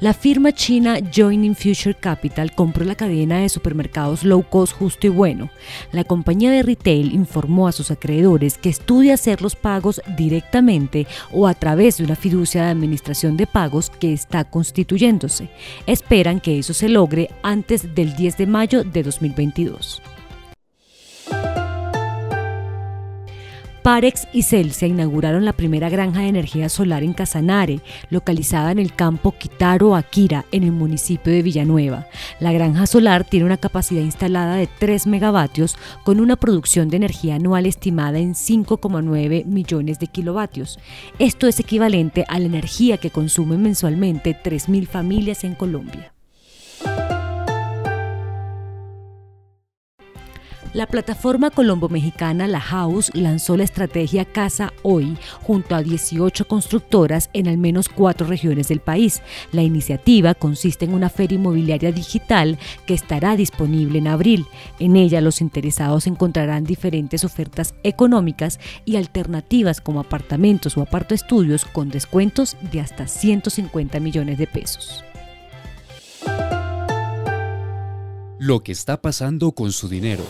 La firma china Joining Future Capital compró la cadena de supermercados low cost Justo y Bueno. La compañía de retail informó a sus acreedores que estudia hacer los pagos directamente o a través de una fiducia de administración de pagos que está constituyéndose. Esperan que eso se logre antes del 10 de mayo de 2022. Parex y Celsia inauguraron la primera granja de energía solar en Casanare, localizada en el campo Kitaro Akira, en el municipio de Villanueva. La granja solar tiene una capacidad instalada de 3 megavatios con una producción de energía anual estimada en 5,9 millones de kilovatios. Esto es equivalente a la energía que consumen mensualmente 3.000 familias en Colombia. La plataforma colombo-mexicana La House lanzó la estrategia Casa Hoy junto a 18 constructoras en al menos cuatro regiones del país. La iniciativa consiste en una feria inmobiliaria digital que estará disponible en abril. En ella los interesados encontrarán diferentes ofertas económicas y alternativas como apartamentos o estudios con descuentos de hasta 150 millones de pesos. Lo que está pasando con su dinero.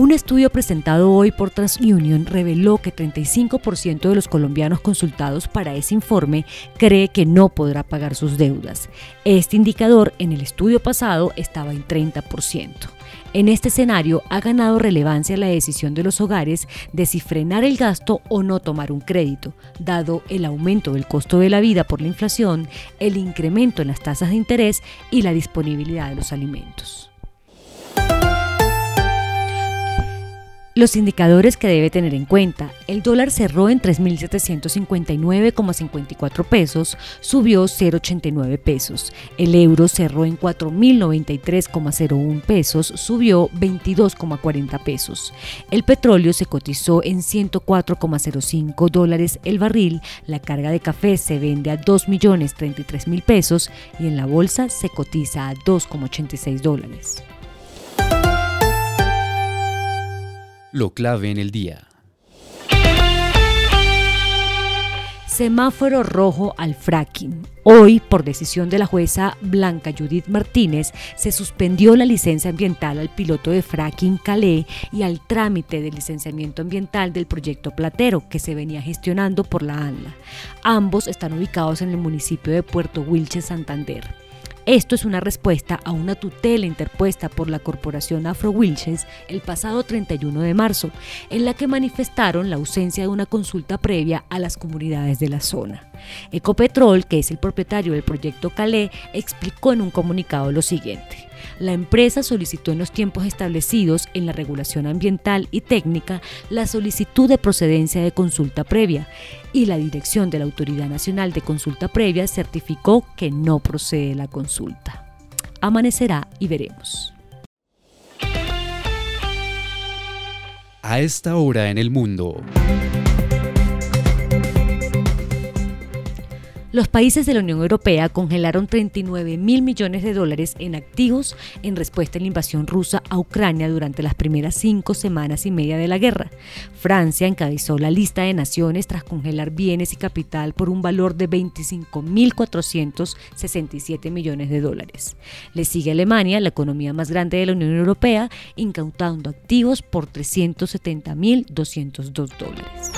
Un estudio presentado hoy por TransUnion reveló que 35% de los colombianos consultados para ese informe cree que no podrá pagar sus deudas. Este indicador en el estudio pasado estaba en 30%. En este escenario ha ganado relevancia la decisión de los hogares de si frenar el gasto o no tomar un crédito, dado el aumento del costo de la vida por la inflación, el incremento en las tasas de interés y la disponibilidad de los alimentos. Los indicadores que debe tener en cuenta. El dólar cerró en 3.759,54 pesos, subió 0,89 pesos. El euro cerró en 4.093,01 pesos, subió 22,40 pesos. El petróleo se cotizó en 104,05 dólares el barril. La carga de café se vende a 2.033.000 pesos y en la bolsa se cotiza a 2,86 dólares. Lo clave en el día. Semáforo rojo al fracking. Hoy, por decisión de la jueza Blanca Judith Martínez, se suspendió la licencia ambiental al piloto de fracking Calais y al trámite de licenciamiento ambiental del proyecto Platero que se venía gestionando por la ANLA. Ambos están ubicados en el municipio de Puerto Wilches, Santander. Esto es una respuesta a una tutela interpuesta por la corporación Afro Wilches el pasado 31 de marzo, en la que manifestaron la ausencia de una consulta previa a las comunidades de la zona. Ecopetrol, que es el propietario del proyecto Calais, explicó en un comunicado lo siguiente. La empresa solicitó en los tiempos establecidos en la regulación ambiental y técnica la solicitud de procedencia de consulta previa y la dirección de la Autoridad Nacional de Consulta Previa certificó que no procede la consulta. Amanecerá y veremos. A esta hora en el mundo. Los países de la Unión Europea congelaron 39 mil millones de dólares en activos en respuesta a la invasión rusa a Ucrania durante las primeras cinco semanas y media de la guerra. Francia encabezó la lista de naciones tras congelar bienes y capital por un valor de 25.467 millones de dólares. Le sigue Alemania, la economía más grande de la Unión Europea, incautando activos por 370.202 dólares.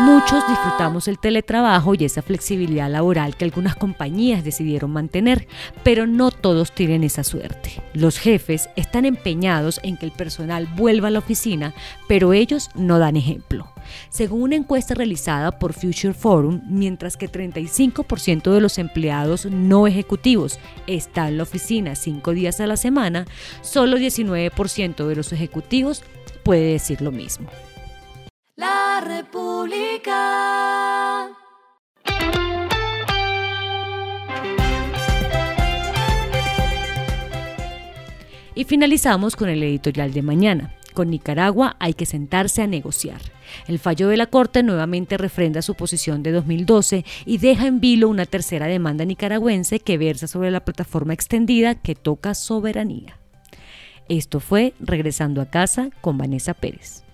Muchos disfrutamos el teletrabajo y esa flexibilidad laboral que algunas compañías decidieron mantener, pero no todos tienen esa suerte. Los jefes están empeñados en que el personal vuelva a la oficina, pero ellos no dan ejemplo. Según una encuesta realizada por Future Forum, mientras que 35% de los empleados no ejecutivos están en la oficina cinco días a la semana, solo 19% de los ejecutivos puede decir lo mismo. República. Y finalizamos con el editorial de mañana. Con Nicaragua hay que sentarse a negociar. El fallo de la Corte nuevamente refrenda su posición de 2012 y deja en vilo una tercera demanda nicaragüense que versa sobre la plataforma extendida que toca soberanía. Esto fue Regresando a casa con Vanessa Pérez.